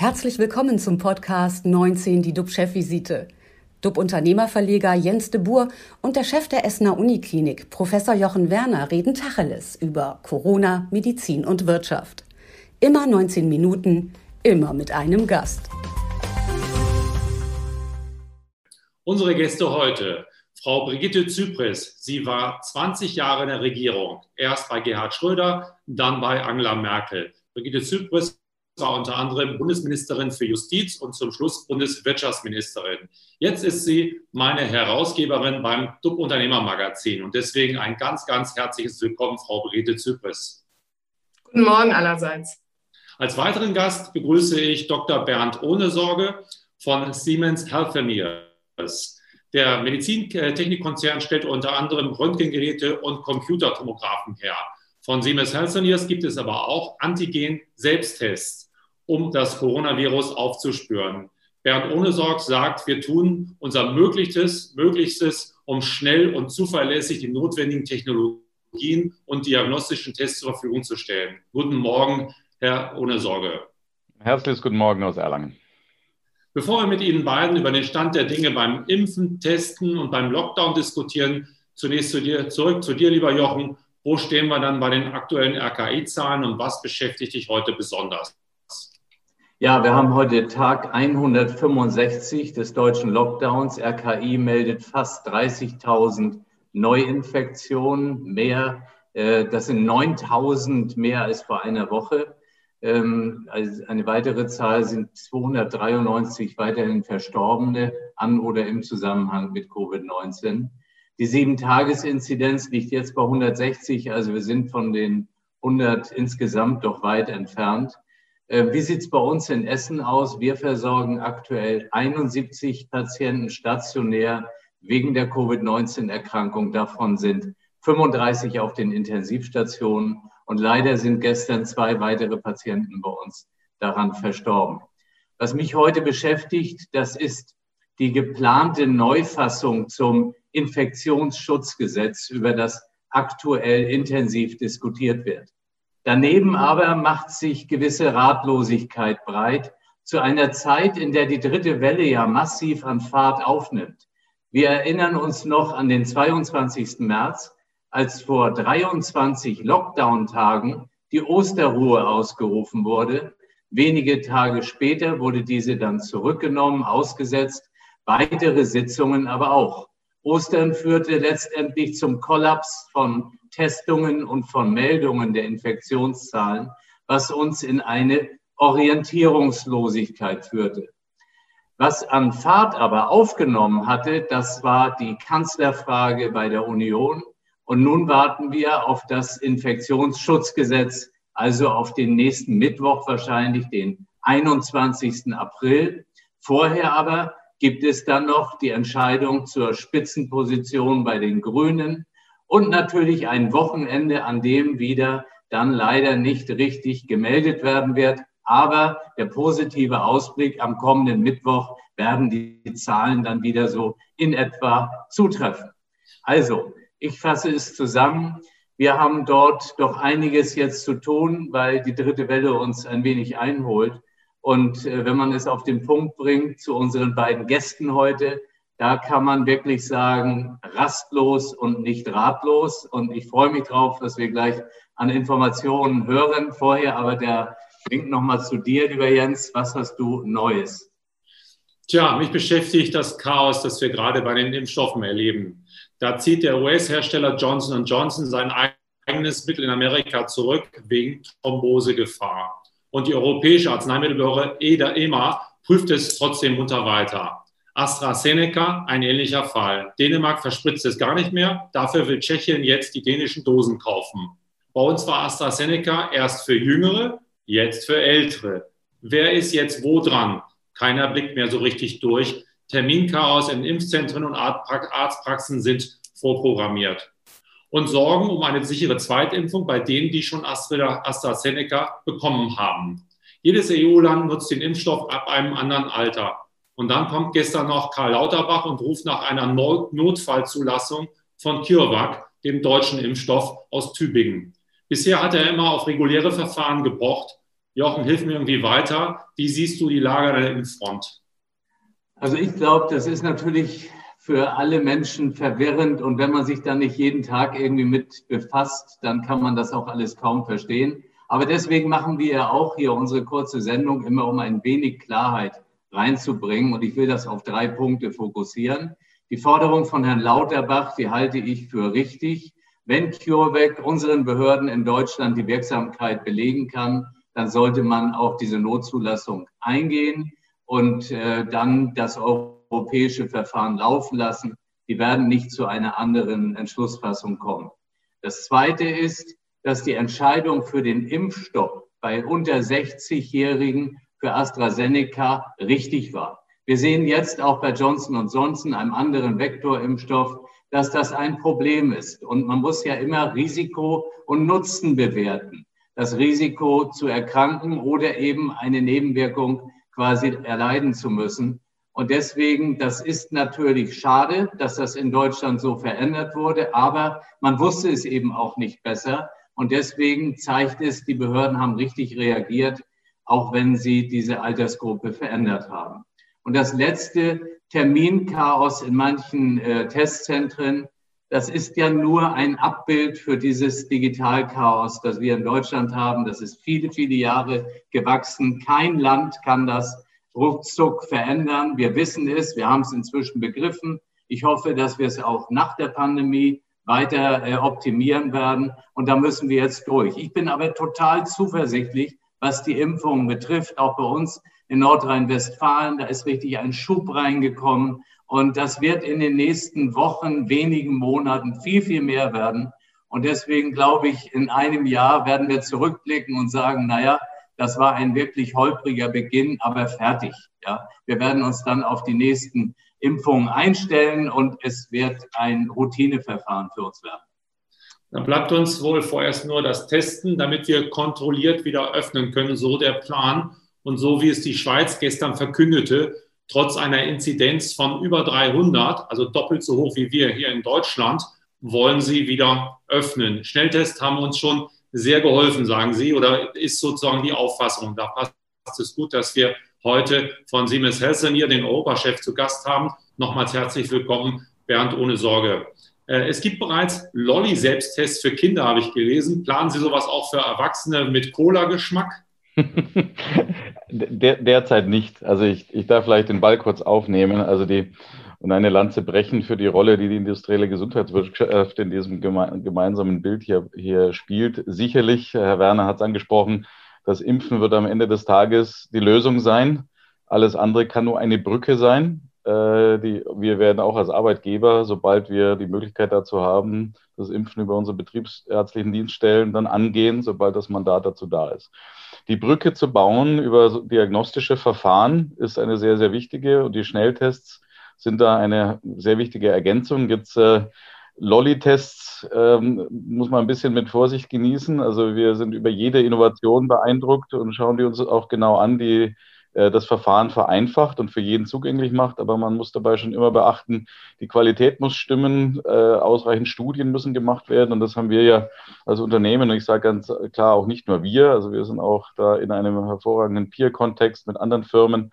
Herzlich willkommen zum Podcast 19, die DUB-Chefvisite. DUB-Unternehmerverleger Jens de Boer und der Chef der Essener Uniklinik, Professor Jochen Werner, reden Tacheles über Corona, Medizin und Wirtschaft. Immer 19 Minuten, immer mit einem Gast. Unsere Gäste heute. Frau Brigitte Zypris, sie war 20 Jahre in der Regierung. Erst bei Gerhard Schröder, dann bei Angela Merkel. Brigitte Zypris war unter anderem Bundesministerin für Justiz und zum Schluss Bundeswirtschaftsministerin. Jetzt ist sie meine Herausgeberin beim DUB Unternehmermagazin und deswegen ein ganz, ganz herzliches Willkommen, Frau Brigitte Zypris. Guten Morgen allerseits. Als weiteren Gast begrüße ich Dr. Bernd Ohnesorge von Siemens Healthineers. Der Medizintechnikkonzern stellt unter anderem Röntgengeräte und Computertomographen her. Von Siemens Healthineers gibt es aber auch Antigen-Selbsttests um das Coronavirus aufzuspüren. Bernd Ohnesorg sagt, wir tun unser Möglichstes, Möglichstes, um schnell und zuverlässig die notwendigen Technologien und diagnostischen Tests zur Verfügung zu stellen. Guten Morgen, Herr Ohnesorge. Herzliches guten Morgen aus Erlangen. Bevor wir mit Ihnen beiden über den Stand der Dinge beim Impfen, Testen und beim Lockdown diskutieren, zunächst zu dir, zurück zu dir, lieber Jochen. Wo stehen wir dann bei den aktuellen RKI-Zahlen und was beschäftigt dich heute besonders? Ja, wir haben heute Tag 165 des deutschen Lockdowns. RKI meldet fast 30.000 Neuinfektionen mehr. Äh, das sind 9.000 mehr als vor einer Woche. Ähm, eine weitere Zahl sind 293 weiterhin Verstorbene an oder im Zusammenhang mit Covid-19. Die Sieben-Tages-Inzidenz liegt jetzt bei 160, also wir sind von den 100 insgesamt doch weit entfernt. Äh, wie sieht es bei uns in Essen aus? Wir versorgen aktuell 71 Patienten stationär wegen der Covid-19-Erkrankung. Davon sind 35 auf den Intensivstationen und leider sind gestern zwei weitere Patienten bei uns daran verstorben. Was mich heute beschäftigt, das ist die geplante Neufassung zum Infektionsschutzgesetz, über das aktuell intensiv diskutiert wird. Daneben aber macht sich gewisse Ratlosigkeit breit zu einer Zeit, in der die dritte Welle ja massiv an Fahrt aufnimmt. Wir erinnern uns noch an den 22. März, als vor 23 Lockdown-Tagen die Osterruhe ausgerufen wurde. Wenige Tage später wurde diese dann zurückgenommen, ausgesetzt, weitere Sitzungen aber auch. Ostern führte letztendlich zum Kollaps von Testungen und von Meldungen der Infektionszahlen, was uns in eine Orientierungslosigkeit führte. Was an Fahrt aber aufgenommen hatte, das war die Kanzlerfrage bei der Union. Und nun warten wir auf das Infektionsschutzgesetz, also auf den nächsten Mittwoch wahrscheinlich, den 21. April. Vorher aber gibt es dann noch die Entscheidung zur Spitzenposition bei den Grünen und natürlich ein Wochenende, an dem wieder dann leider nicht richtig gemeldet werden wird. Aber der positive Ausblick am kommenden Mittwoch werden die Zahlen dann wieder so in etwa zutreffen. Also, ich fasse es zusammen. Wir haben dort doch einiges jetzt zu tun, weil die dritte Welle uns ein wenig einholt. Und äh, wenn man es auf den Punkt bringt zu unseren beiden Gästen heute, da kann man wirklich sagen, rastlos und nicht ratlos. Und ich freue mich drauf, dass wir gleich an Informationen hören. Vorher aber der Link nochmal zu dir, lieber Jens. Was hast du Neues? Tja, mich beschäftigt das Chaos, das wir gerade bei den Impfstoffen erleben. Da zieht der US-Hersteller Johnson Johnson sein eigenes Mittel in Amerika zurück wegen Thrombosegefahr. Und die Europäische Arzneimittelbehörde EMA prüft es trotzdem munter weiter. AstraZeneca, ein ähnlicher Fall. Dänemark verspritzt es gar nicht mehr. Dafür will Tschechien jetzt die dänischen Dosen kaufen. Bei uns war AstraZeneca erst für Jüngere, jetzt für Ältere. Wer ist jetzt wo dran? Keiner blickt mehr so richtig durch. Terminchaos in Impfzentren und Arztpraxen sind vorprogrammiert. Und sorgen um eine sichere Zweitimpfung bei denen, die schon AstraZeneca bekommen haben. Jedes EU-Land nutzt den Impfstoff ab einem anderen Alter. Und dann kommt gestern noch Karl Lauterbach und ruft nach einer Notfallzulassung von CureVac, dem deutschen Impfstoff aus Tübingen. Bisher hat er immer auf reguläre Verfahren gepocht. Jochen, hilf mir irgendwie weiter. Wie siehst du die Lage der Impffront? Also ich glaube, das ist natürlich für alle Menschen verwirrend und wenn man sich da nicht jeden Tag irgendwie mit befasst, dann kann man das auch alles kaum verstehen. Aber deswegen machen wir ja auch hier unsere kurze Sendung immer, um ein wenig Klarheit reinzubringen. Und ich will das auf drei Punkte fokussieren. Die Forderung von Herrn Lauterbach, die halte ich für richtig. Wenn CureVac unseren Behörden in Deutschland die Wirksamkeit belegen kann, dann sollte man auch diese Notzulassung eingehen und äh, dann das europäische Verfahren laufen lassen. Die werden nicht zu einer anderen Entschlussfassung kommen. Das Zweite ist, dass die Entscheidung für den Impfstoff bei unter 60-Jährigen für AstraZeneca richtig war. Wir sehen jetzt auch bei Johnson Johnson, einem anderen Vektorimpfstoff, dass das ein Problem ist. Und man muss ja immer Risiko und Nutzen bewerten. Das Risiko zu erkranken oder eben eine Nebenwirkung quasi erleiden zu müssen. Und deswegen, das ist natürlich schade, dass das in Deutschland so verändert wurde, aber man wusste es eben auch nicht besser. Und deswegen zeigt es, die Behörden haben richtig reagiert auch wenn sie diese Altersgruppe verändert haben. Und das letzte Terminchaos in manchen äh, Testzentren, das ist ja nur ein Abbild für dieses Digitalchaos, das wir in Deutschland haben. Das ist viele, viele Jahre gewachsen. Kein Land kann das ruckzuck verändern. Wir wissen es, wir haben es inzwischen begriffen. Ich hoffe, dass wir es auch nach der Pandemie weiter äh, optimieren werden. Und da müssen wir jetzt durch. Ich bin aber total zuversichtlich, was die Impfungen betrifft, auch bei uns in Nordrhein-Westfalen. Da ist richtig ein Schub reingekommen. Und das wird in den nächsten Wochen, wenigen Monaten viel, viel mehr werden. Und deswegen glaube ich, in einem Jahr werden wir zurückblicken und sagen, naja, das war ein wirklich holpriger Beginn, aber fertig. Ja, wir werden uns dann auf die nächsten Impfungen einstellen und es wird ein Routineverfahren für uns werden. Dann bleibt uns wohl vorerst nur das Testen, damit wir kontrolliert wieder öffnen können. So der Plan. Und so wie es die Schweiz gestern verkündete, trotz einer Inzidenz von über 300, also doppelt so hoch wie wir hier in Deutschland, wollen sie wieder öffnen. Schnelltests haben uns schon sehr geholfen, sagen Sie, oder ist sozusagen die Auffassung. Da passt es gut, dass wir heute von Siemens Healthineer den Europachef zu Gast haben. Nochmals herzlich willkommen, Bernd ohne Sorge. Äh, es gibt bereits Lolli-Selbsttests für Kinder, habe ich gelesen. Planen Sie sowas auch für Erwachsene mit Cola-Geschmack? Der, derzeit nicht. Also ich, ich darf vielleicht den Ball kurz aufnehmen. Also die und eine Lanze brechen für die Rolle, die die industrielle Gesundheitswirtschaft in diesem geme gemeinsamen Bild hier, hier spielt. Sicherlich, Herr Werner hat es angesprochen, das Impfen wird am Ende des Tages die Lösung sein. Alles andere kann nur eine Brücke sein. Äh, die, wir werden auch als Arbeitgeber, sobald wir die Möglichkeit dazu haben, das Impfen über unsere betriebsärztlichen Dienststellen dann angehen, sobald das Mandat dazu da ist. Die Brücke zu bauen über diagnostische Verfahren ist eine sehr, sehr wichtige und die Schnelltests sind da eine sehr wichtige Ergänzung. Jetzt äh, Lolli-Tests ähm, muss man ein bisschen mit Vorsicht genießen. Also wir sind über jede Innovation beeindruckt und schauen die uns auch genau an, die das Verfahren vereinfacht und für jeden zugänglich macht. Aber man muss dabei schon immer beachten, die Qualität muss stimmen, äh, ausreichend Studien müssen gemacht werden. Und das haben wir ja als Unternehmen, und ich sage ganz klar auch nicht nur wir, also wir sind auch da in einem hervorragenden Peer-Kontext mit anderen Firmen,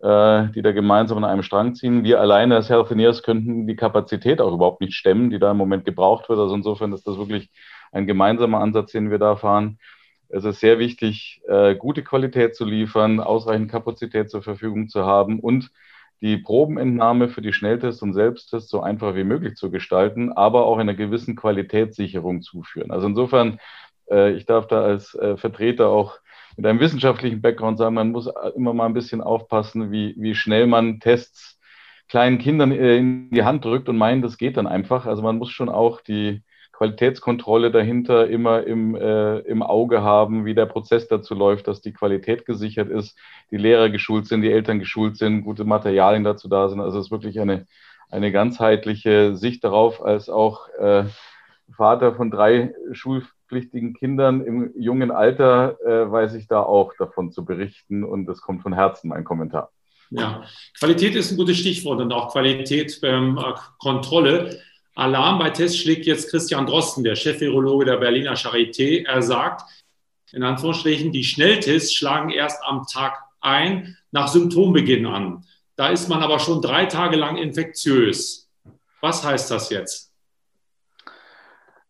äh, die da gemeinsam an einem Strang ziehen. Wir alleine als Healthineers könnten die Kapazität auch überhaupt nicht stemmen, die da im Moment gebraucht wird. Also insofern ist das wirklich ein gemeinsamer Ansatz, den wir da fahren. Es ist sehr wichtig, äh, gute Qualität zu liefern, ausreichend Kapazität zur Verfügung zu haben und die Probenentnahme für die Schnelltests und Selbsttests so einfach wie möglich zu gestalten, aber auch einer gewissen Qualitätssicherung zuführen. Also insofern, äh, ich darf da als äh, Vertreter auch mit einem wissenschaftlichen Background sagen, man muss immer mal ein bisschen aufpassen, wie, wie schnell man Tests kleinen Kindern in die Hand drückt und meint, das geht dann einfach. Also man muss schon auch die, Qualitätskontrolle dahinter immer im, äh, im Auge haben, wie der Prozess dazu läuft, dass die Qualität gesichert ist, die Lehrer geschult sind, die Eltern geschult sind, gute Materialien dazu da sind. Also es ist wirklich eine, eine ganzheitliche Sicht darauf, als auch äh, Vater von drei schulpflichtigen Kindern im jungen Alter äh, weiß ich da auch davon zu berichten und das kommt von Herzen, mein Kommentar. Ja, Qualität ist ein gutes Stichwort und auch Qualität, ähm, Kontrolle. Alarm bei Tests schlägt jetzt Christian Drosten, der Chef-Virologe der Berliner Charité. Er sagt, in Anführungsstrichen, die Schnelltests schlagen erst am Tag ein, nach Symptombeginn an. Da ist man aber schon drei Tage lang infektiös. Was heißt das jetzt?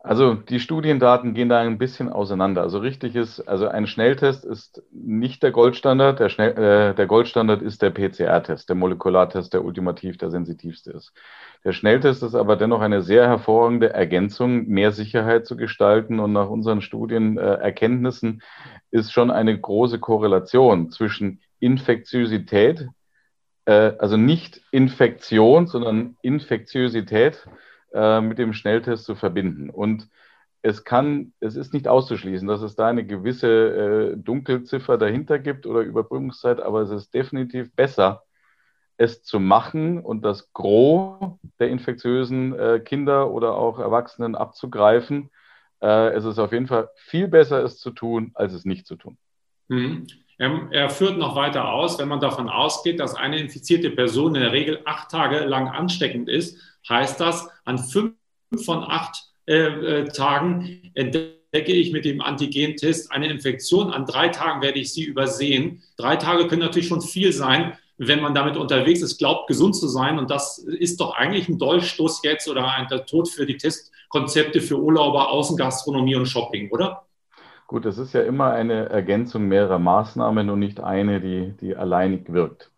Also die Studiendaten gehen da ein bisschen auseinander. Also richtig ist, also ein Schnelltest ist nicht der Goldstandard. Der, Schnell, äh, der Goldstandard ist der PCR-Test, der Molekulartest, der ultimativ der sensitivste ist. Der Schnelltest ist aber dennoch eine sehr hervorragende Ergänzung, mehr Sicherheit zu gestalten. Und nach unseren Studienerkenntnissen äh, ist schon eine große Korrelation zwischen Infektiosität, äh, also nicht Infektion, sondern Infektiosität äh, mit dem Schnelltest zu verbinden. Und es kann, es ist nicht auszuschließen, dass es da eine gewisse äh, Dunkelziffer dahinter gibt oder Überbrückungszeit, aber es ist definitiv besser, es zu machen und das Gros der infektiösen äh, Kinder oder auch Erwachsenen abzugreifen. Äh, es ist auf jeden Fall viel besser, es zu tun, als es nicht zu tun. Mhm. Er, führt noch weiter aus, wenn man davon ausgeht, dass eine infizierte Person in der Regel acht Tage lang ansteckend ist, heißt das, an fünf von acht äh, äh, Tagen entdecke ich mit dem Antigentest eine Infektion. An drei Tagen werde ich sie übersehen. Drei Tage können natürlich schon viel sein, wenn man damit unterwegs ist, glaubt, gesund zu sein. Und das ist doch eigentlich ein Dolchstoß jetzt oder ein Tod für die Testkonzepte für Urlauber, Außengastronomie und Shopping, oder? Gut, es ist ja immer eine Ergänzung mehrerer Maßnahmen und nicht eine, die, die alleinig wirkt.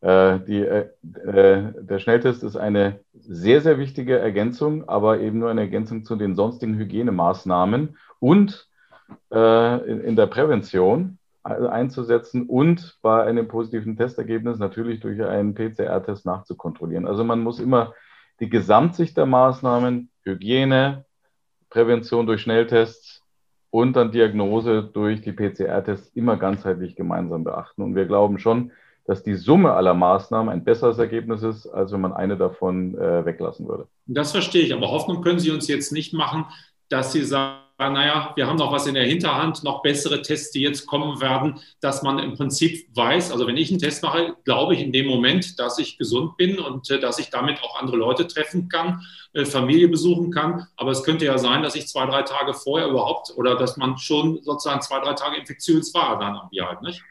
Äh, die, äh, äh, der Schnelltest ist eine sehr, sehr wichtige Ergänzung, aber eben nur eine Ergänzung zu den sonstigen Hygienemaßnahmen und äh, in, in, der Prävention einzusetzen und bei einem positiven Testergebnis natürlich durch einen PCR-Test nachzukontrollieren. Also man muss immer die Gesamtsicht der Maßnahmen, Hygiene, Prävention durch Schnelltests und dann Diagnose durch die PCR-Tests immer ganzheitlich gemeinsam beachten. Und wir glauben schon, dass die Summe aller Maßnahmen ein besseres Ergebnis ist, als wenn man eine davon äh, weglassen würde. Das verstehe ich, aber Hoffnung können Sie uns jetzt nicht machen, dass Sie sagen, naja, wir haben noch was in der Hinterhand, noch bessere Tests, die jetzt kommen werden, dass man im Prinzip weiß, also wenn ich einen Test mache, glaube ich in dem Moment, dass ich gesund bin und äh, dass ich damit auch andere Leute treffen kann, äh, Familie besuchen kann. Aber es könnte ja sein, dass ich zwei, drei Tage vorher überhaupt oder dass man schon sozusagen zwei, drei Tage infektiös war dann am Jahr, nicht?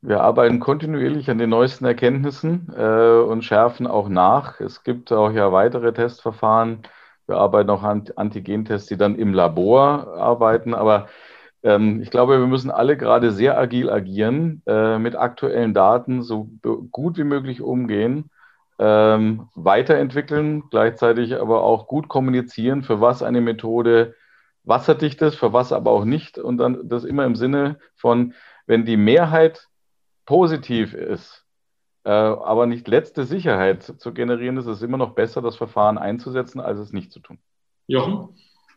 Wir arbeiten kontinuierlich an den neuesten Erkenntnissen äh, und schärfen auch nach. Es gibt auch ja weitere Testverfahren. Wir arbeiten auch an Antigentests, die dann im Labor arbeiten. Aber ähm, ich glaube, wir müssen alle gerade sehr agil agieren, äh, mit aktuellen Daten so gut wie möglich umgehen, ähm, weiterentwickeln, gleichzeitig aber auch gut kommunizieren, für was eine Methode wasserdicht ist, für was aber auch nicht. Und dann das immer im Sinne von, wenn die Mehrheit positiv ist, aber nicht letzte Sicherheit zu generieren, ist es immer noch besser, das Verfahren einzusetzen, als es nicht zu tun. Jochen?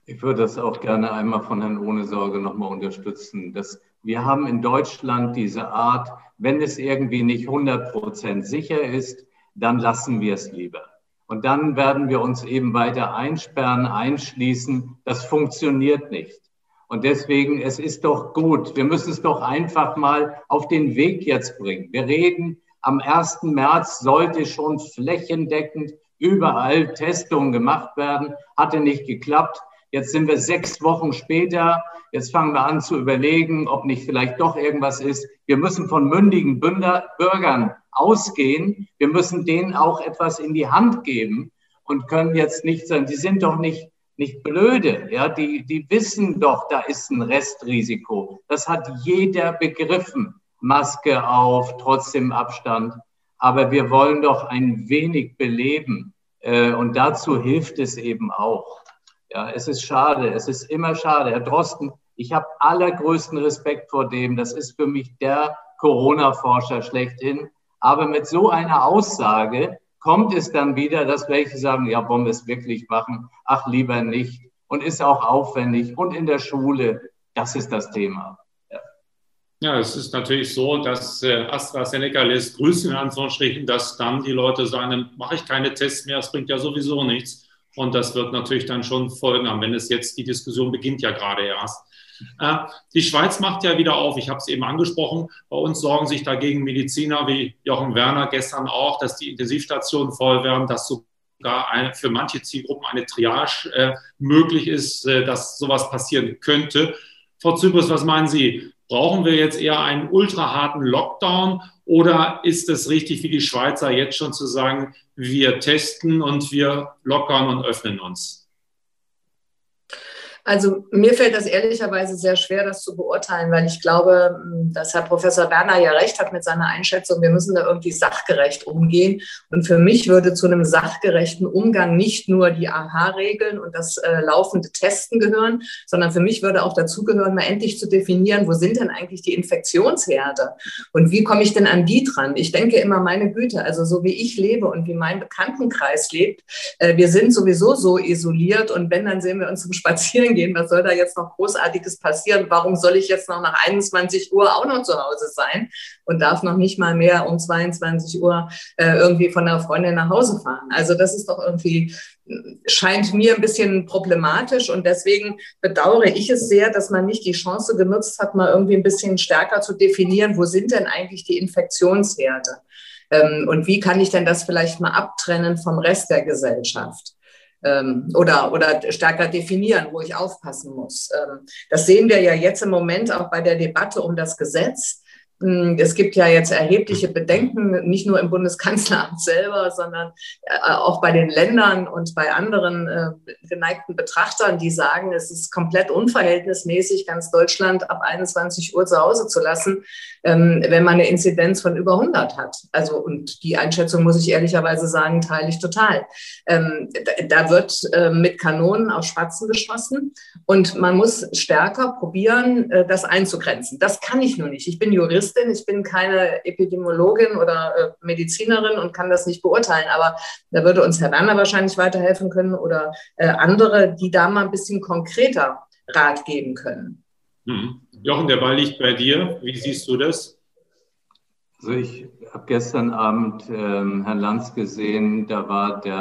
Ich würde das auch gerne einmal von Herrn Ohne Sorge nochmal unterstützen. Dass wir haben in Deutschland diese Art, wenn es irgendwie nicht 100 Prozent sicher ist, dann lassen wir es lieber. Und dann werden wir uns eben weiter einsperren, einschließen. Das funktioniert nicht. Und deswegen, es ist doch gut. Wir müssen es doch einfach mal auf den Weg jetzt bringen. Wir reden, am 1. März sollte schon flächendeckend überall Testungen gemacht werden. Hatte nicht geklappt. Jetzt sind wir sechs Wochen später. Jetzt fangen wir an zu überlegen, ob nicht vielleicht doch irgendwas ist. Wir müssen von mündigen Bürgern ausgehen. Wir müssen denen auch etwas in die Hand geben und können jetzt nicht sagen, die sind doch nicht nicht blöde. Ja, die, die wissen doch, da ist ein Restrisiko. Das hat jeder begriffen. Maske auf, trotzdem Abstand. Aber wir wollen doch ein wenig beleben. Äh, und dazu hilft es eben auch. Ja, es ist schade. Es ist immer schade. Herr Drosten, ich habe allergrößten Respekt vor dem. Das ist für mich der Corona-Forscher schlechthin. Aber mit so einer Aussage kommt es dann wieder, dass welche sagen, ja, wollen wir es wirklich machen? Ach, lieber nicht. Und ist auch aufwendig. Und in der Schule, das ist das Thema. Ja, es ist natürlich so, dass äh, AstraZeneca lässt grüßen, in Anführungsstrichen, dass dann die Leute sagen, mache ich keine Tests mehr, es bringt ja sowieso nichts. Und das wird natürlich dann schon Folgen haben, wenn es jetzt, die Diskussion beginnt ja gerade erst. Äh, die Schweiz macht ja wieder auf. Ich habe es eben angesprochen. Bei uns sorgen sich dagegen Mediziner wie Jochen Werner gestern auch, dass die Intensivstationen voll werden, dass sogar eine, für manche Zielgruppen eine Triage äh, möglich ist, äh, dass sowas passieren könnte. Frau Zypris, was meinen Sie? Brauchen wir jetzt eher einen ultraharten Lockdown oder ist es richtig, wie die Schweizer jetzt schon zu sagen, wir testen und wir lockern und öffnen uns? Also mir fällt das ehrlicherweise sehr schwer, das zu beurteilen, weil ich glaube, dass Herr Professor Werner ja recht hat mit seiner Einschätzung, wir müssen da irgendwie sachgerecht umgehen. Und für mich würde zu einem sachgerechten Umgang nicht nur die AHA-Regeln und das äh, laufende Testen gehören, sondern für mich würde auch dazu gehören, mal endlich zu definieren, wo sind denn eigentlich die Infektionsherde und wie komme ich denn an die dran? Ich denke immer, meine Güte, also so wie ich lebe und wie mein Bekanntenkreis lebt, äh, wir sind sowieso so isoliert und wenn, dann sehen wir uns zum Spazieren gehen. Was soll da jetzt noch Großartiges passieren? Warum soll ich jetzt noch nach 21 Uhr auch noch zu Hause sein und darf noch nicht mal mehr um 22 Uhr äh, irgendwie von der Freundin nach Hause fahren? Also das ist doch irgendwie scheint mir ein bisschen problematisch und deswegen bedauere ich es sehr, dass man nicht die Chance genutzt hat, mal irgendwie ein bisschen stärker zu definieren, wo sind denn eigentlich die Infektionsherde? Ähm, und wie kann ich denn das vielleicht mal abtrennen vom Rest der Gesellschaft? Ähm, oder, oder stärker definieren, wo ich aufpassen muss. Ähm, das sehen wir ja jetzt im Moment auch bei der Debatte um das Gesetz. Hm, es gibt ja jetzt erhebliche Bedenken, nicht nur im Bundeskanzleramt selber, sondern äh, auch bei den Ländern und bei anderen äh, geneigten Betrachtern, die sagen, es ist komplett unverhältnismäßig, ganz Deutschland ab 21 Uhr zu Hause zu lassen, ähm, wenn man eine Inzidenz von über 100 hat. Also, und die Einschätzung, muss ich ehrlicherweise sagen, teile ich total. Ähm, da wird äh, mit Kanonen auf Spatzen geschossen und man muss stärker probieren, das einzugrenzen. Das kann ich nur nicht. Ich bin Jurist Juristin, ich bin keine Epidemiologin oder äh, Medizinerin und kann das nicht beurteilen. Aber da würde uns Herr Werner wahrscheinlich weiterhelfen können oder äh, andere, die da mal ein bisschen konkreter Rat geben können. Hm. Jochen, der Ball liegt bei dir. Wie siehst du das? Also ich habe gestern Abend ähm, Herrn Lanz gesehen, da war der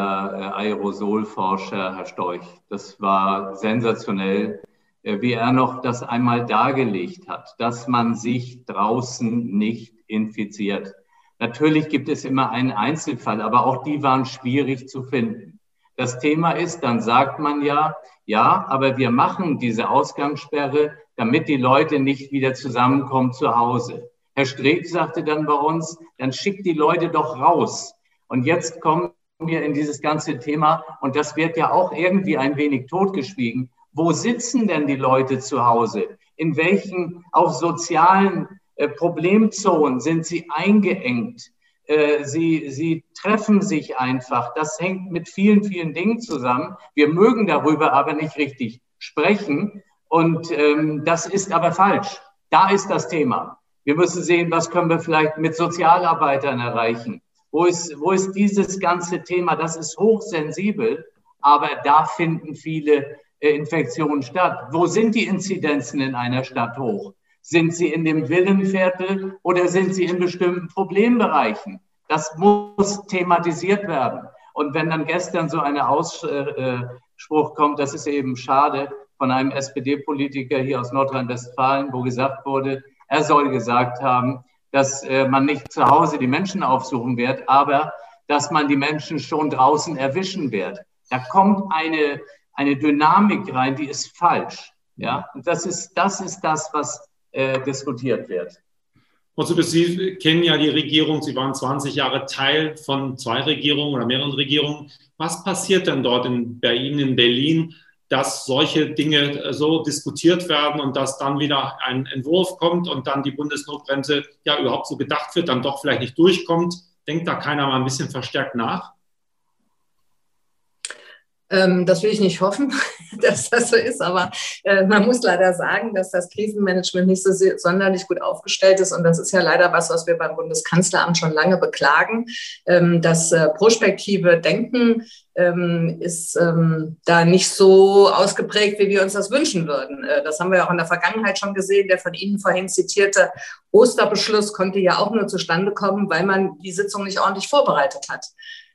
äh, Aerosolforscher Herr Storch. Das war sensationell. Äh, wie er noch das einmal dargelegt hat, dass man sich draußen nicht infiziert. Natürlich gibt es immer einen Einzelfall, aber auch die waren schwierig zu finden. Das Thema ist, dann sagt man ja, ja, aber wir machen diese Ausgangssperre, damit die Leute nicht wieder zusammenkommen zu Hause. Herr Streeck sagte dann bei uns, dann schickt die Leute doch raus. Und jetzt kommen wir in dieses ganze Thema und das wird ja auch irgendwie ein wenig totgeschwiegen. Wo sitzen denn die Leute zu Hause? In welchen auch sozialen äh, Problemzonen sind sie eingeengt? Äh, sie, sie treffen sich einfach. Das hängt mit vielen, vielen Dingen zusammen. Wir mögen darüber aber nicht richtig sprechen. Und ähm, das ist aber falsch. Da ist das Thema. Wir müssen sehen, was können wir vielleicht mit Sozialarbeitern erreichen. Wo ist, wo ist dieses ganze Thema? Das ist hochsensibel, aber da finden viele Infektionen statt? Wo sind die Inzidenzen in einer Stadt hoch? Sind sie in dem Villenviertel oder sind sie in bestimmten Problembereichen? Das muss thematisiert werden. Und wenn dann gestern so ein Ausspruch kommt, das ist eben schade, von einem SPD-Politiker hier aus Nordrhein-Westfalen, wo gesagt wurde, er soll gesagt haben, dass äh, man nicht zu Hause die Menschen aufsuchen wird, aber dass man die Menschen schon draußen erwischen wird. Da kommt eine eine Dynamik rein, die ist falsch. Ja, und das ist das, ist das was äh, diskutiert wird. Zubis, Sie kennen ja die Regierung, Sie waren 20 Jahre Teil von zwei Regierungen oder mehreren Regierungen. Was passiert denn dort in, bei Ihnen in Berlin, dass solche Dinge so diskutiert werden und dass dann wieder ein Entwurf kommt und dann die Bundesnotbremse ja überhaupt so gedacht wird, dann doch vielleicht nicht durchkommt? Denkt da keiner mal ein bisschen verstärkt nach? Ähm, das will ich nicht hoffen, dass das so ist, aber äh, man muss leider sagen, dass das Krisenmanagement nicht so sonderlich gut aufgestellt ist. Und das ist ja leider was, was wir beim Bundeskanzleramt schon lange beklagen. Ähm, das äh, prospektive Denken ähm, ist da nicht so ausgeprägt, wie wir uns das wünschen würden. Äh, das haben wir auch in der Vergangenheit schon gesehen. Der von Ihnen vorhin zitierte Osterbeschluss konnte ja auch nur zustande kommen, weil man die Sitzung nicht ordentlich vorbereitet hat.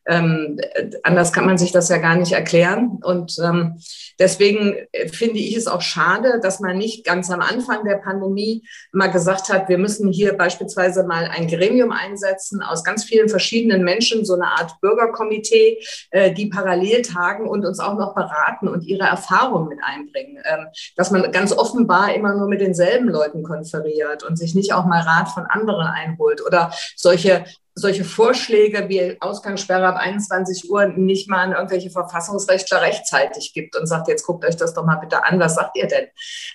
Ähm, anders kann man sich das ja gar nicht erklären. Und ähm, deswegen finde ich es auch schade, dass man nicht ganz am Anfang der Pandemie mal gesagt hat, wir müssen hier beispielsweise mal ein Gremium einsetzen aus ganz vielen verschiedenen Menschen, so eine Art Bürgerkomitee, äh, die parallel tagen und uns auch noch beraten und ihre Erfahrungen mit einbringen. Ähm, dass man ganz offenbar immer nur mit denselben Leuten konferiert und sich nicht auch mal Rat von anderen einholt oder solche solche Vorschläge wie Ausgangssperre ab 21 Uhr nicht mal an irgendwelche Verfassungsrechtler rechtzeitig gibt und sagt, jetzt guckt euch das doch mal bitte an, was sagt ihr denn?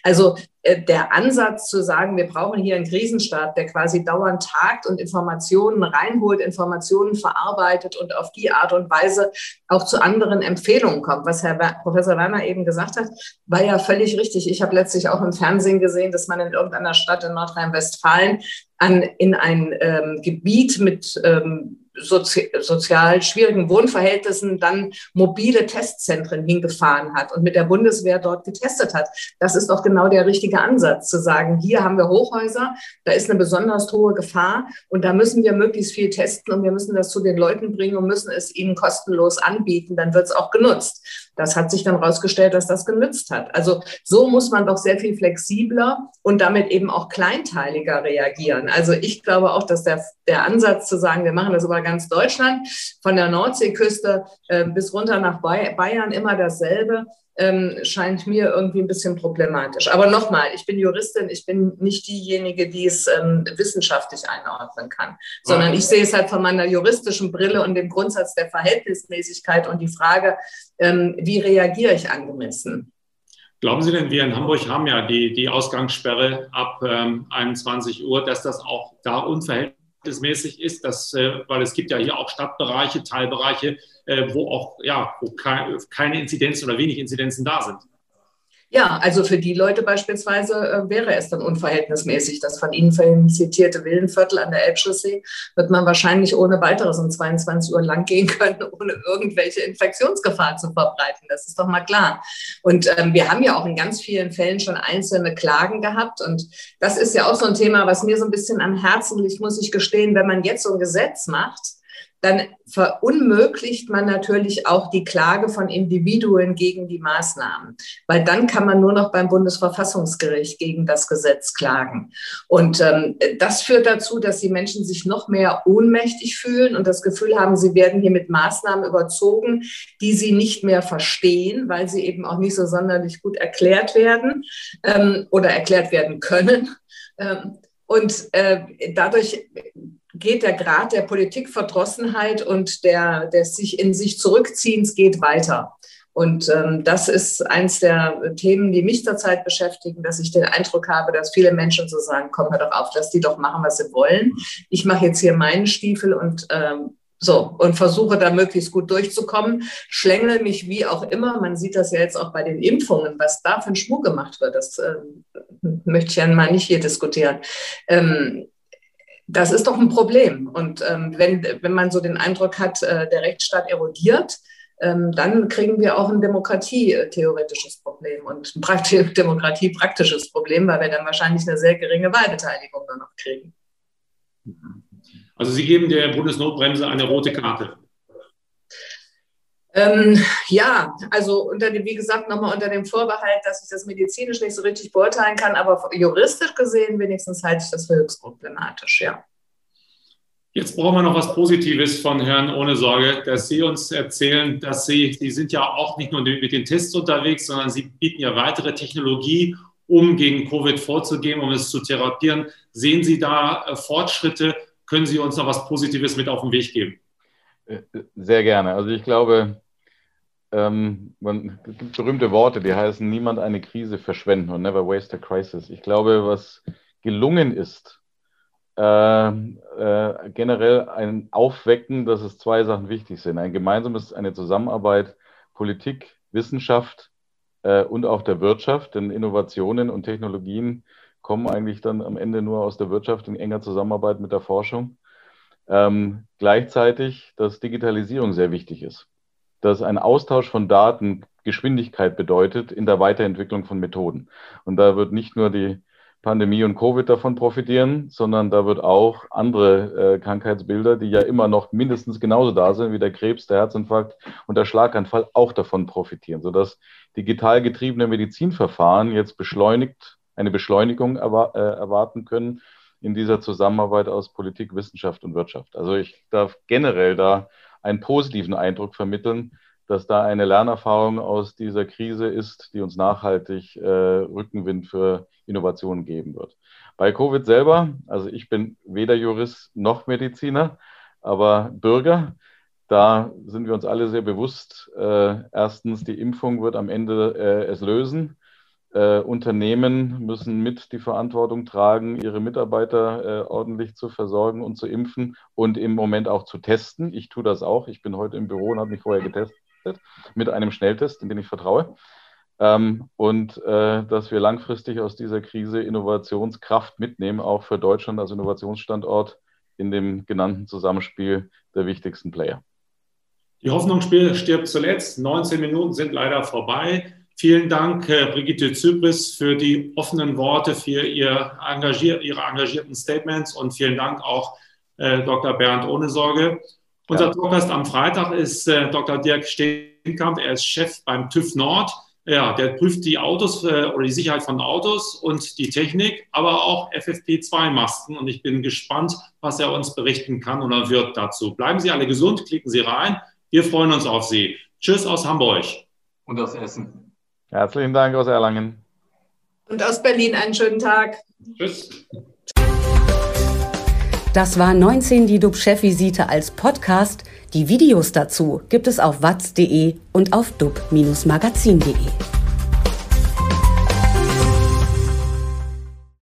Also äh, der Ansatz zu sagen, wir brauchen hier einen Krisenstaat, der quasi dauernd tagt und Informationen reinholt, Informationen verarbeitet und auf die Art und Weise auch zu anderen Empfehlungen kommt. Was Herr Professor Werner eben gesagt hat, war ja völlig richtig. Ich habe letztlich auch im Fernsehen gesehen, dass man in irgendeiner Stadt in Nordrhein-Westfalen an, in ein ähm, Gebiet mit ähm, sozi sozial schwierigen Wohnverhältnissen dann mobile Testzentren hingefahren hat und mit der Bundeswehr dort getestet hat. Das ist doch genau der richtige Ansatz, zu sagen, hier haben wir Hochhäuser, da ist eine besonders hohe Gefahr und da müssen wir möglichst viel testen und wir müssen das zu den Leuten bringen und müssen es ihnen kostenlos anbieten, dann wird es auch genutzt. Das hat sich dann herausgestellt, dass das genützt hat. Also so muss man doch sehr viel flexibler und damit eben auch kleinteiliger reagieren. Also ich glaube auch, dass der, der Ansatz zu sagen, wir machen das über ganz Deutschland, von der Nordseeküste äh, bis runter nach Bayern immer dasselbe, ähm, scheint mir irgendwie ein bisschen problematisch. Aber nochmal, ich bin Juristin, ich bin nicht diejenige, die es ähm, wissenschaftlich einordnen kann, sondern ich sehe es halt von meiner juristischen Brille und dem Grundsatz der Verhältnismäßigkeit und die Frage, ähm, wie reagiere ich angemessen. Glauben Sie denn, wir in Hamburg haben ja die, die Ausgangssperre ab ähm, 21 Uhr, dass das auch da unverhältnismäßig verhältnismäßig ist, dass, äh, weil es gibt ja hier auch Stadtbereiche, Teilbereiche, äh, wo auch ja, wo keine Inzidenzen oder wenig Inzidenzen da sind. Ja, also für die Leute beispielsweise äh, wäre es dann unverhältnismäßig. Das von Ihnen vorhin zitierte Villenviertel an der Elbchaussee wird man wahrscheinlich ohne weiteres um 22 Uhr lang gehen können, ohne irgendwelche Infektionsgefahr zu verbreiten. Das ist doch mal klar. Und ähm, wir haben ja auch in ganz vielen Fällen schon einzelne Klagen gehabt. Und das ist ja auch so ein Thema, was mir so ein bisschen am Herzen liegt, muss ich gestehen, wenn man jetzt so ein Gesetz macht, dann verunmöglicht man natürlich auch die Klage von Individuen gegen die Maßnahmen, weil dann kann man nur noch beim Bundesverfassungsgericht gegen das Gesetz klagen. Und ähm, das führt dazu, dass die Menschen sich noch mehr ohnmächtig fühlen und das Gefühl haben, sie werden hier mit Maßnahmen überzogen, die sie nicht mehr verstehen, weil sie eben auch nicht so sonderlich gut erklärt werden ähm, oder erklärt werden können. Ähm, und äh, dadurch geht der Grad der Politikverdrossenheit und der, des sich in sich zurückziehens geht weiter. Und ähm, das ist eins der Themen, die mich zurzeit beschäftigen, dass ich den Eindruck habe, dass viele Menschen so sagen, komm, hör doch auf, lass die doch machen, was sie wollen. Ich mache jetzt hier meinen Stiefel und ähm, so und versuche da möglichst gut durchzukommen, schlängel mich wie auch immer. Man sieht das ja jetzt auch bei den Impfungen, was da für ein Schmuck gemacht wird. Das äh, möchte ich ja mal nicht hier diskutieren. Ähm, das ist doch ein Problem. Und ähm, wenn, wenn man so den Eindruck hat, äh, der Rechtsstaat erodiert, ähm, dann kriegen wir auch ein demokratietheoretisches Problem und ein Prakti demokratiepraktisches Problem, weil wir dann wahrscheinlich eine sehr geringe Wahlbeteiligung nur noch kriegen. Also Sie geben der Bundesnotbremse eine rote Karte. Ähm, ja, also unter dem, wie gesagt, nochmal unter dem Vorbehalt, dass ich das medizinisch nicht so richtig beurteilen kann, aber juristisch gesehen wenigstens halte ich das für höchst problematisch, ja. Jetzt brauchen wir noch was Positives von Herrn Ohne Sorge, dass Sie uns erzählen, dass Sie, Sie sind ja auch nicht nur mit den Tests unterwegs, sondern Sie bieten ja weitere Technologie, um gegen Covid vorzugehen, um es zu therapieren. Sehen Sie da äh, Fortschritte? Können Sie uns noch was Positives mit auf den Weg geben? Sehr gerne. Also ich glaube, ähm, man, es gibt berühmte Worte, die heißen, niemand eine Krise verschwenden und never waste a crisis. Ich glaube, was gelungen ist, äh, äh, generell ein Aufwecken, dass es zwei Sachen wichtig sind. Ein gemeinsames, eine Zusammenarbeit Politik, Wissenschaft äh, und auch der Wirtschaft, denn Innovationen und Technologien kommen eigentlich dann am Ende nur aus der Wirtschaft in enger Zusammenarbeit mit der Forschung. Ähm, gleichzeitig, dass Digitalisierung sehr wichtig ist. Dass ein Austausch von Daten Geschwindigkeit bedeutet in der Weiterentwicklung von Methoden. Und da wird nicht nur die Pandemie und Covid davon profitieren, sondern da wird auch andere äh, Krankheitsbilder, die ja immer noch mindestens genauso da sind wie der Krebs, der Herzinfarkt und der Schlaganfall, auch davon profitieren, sodass digital getriebene Medizinverfahren jetzt beschleunigt, eine Beschleunigung erwar äh, erwarten können in dieser Zusammenarbeit aus Politik, Wissenschaft und Wirtschaft. Also ich darf generell da einen positiven Eindruck vermitteln, dass da eine Lernerfahrung aus dieser Krise ist, die uns nachhaltig äh, Rückenwind für Innovationen geben wird. Bei Covid selber, also ich bin weder Jurist noch Mediziner, aber Bürger. Da sind wir uns alle sehr bewusst. Äh, erstens, die Impfung wird am Ende äh, es lösen. Äh, Unternehmen müssen mit die Verantwortung tragen, ihre Mitarbeiter äh, ordentlich zu versorgen und zu impfen und im Moment auch zu testen. Ich tue das auch. Ich bin heute im Büro und habe mich vorher getestet mit einem Schnelltest, in den ich vertraue. Ähm, und äh, dass wir langfristig aus dieser Krise Innovationskraft mitnehmen, auch für Deutschland als Innovationsstandort in dem genannten Zusammenspiel der wichtigsten Player. Die Hoffnung stirbt zuletzt. 19 Minuten sind leider vorbei. Vielen Dank, Brigitte Zypris, für die offenen Worte, für ihr engagier Ihre engagierten Statements und vielen Dank auch äh, Dr. Bernd Ohnesorge. Unser ja. Talkgast am Freitag ist äh, Dr. Dirk Steenkamp. Er ist Chef beim TÜV Nord. Ja, der prüft die Autos äh, oder die Sicherheit von Autos und die Technik, aber auch FFP2-Masken. Und ich bin gespannt, was er uns berichten kann oder wird dazu. Bleiben Sie alle gesund, klicken Sie rein. Wir freuen uns auf Sie. Tschüss aus Hamburg. Und aus Essen. Herzlichen Dank aus Erlangen. Und aus Berlin einen schönen Tag. Tschüss. Das war 19 die DUB-Chefvisite als Podcast. Die Videos dazu gibt es auf watz.de und auf dub-magazin.de.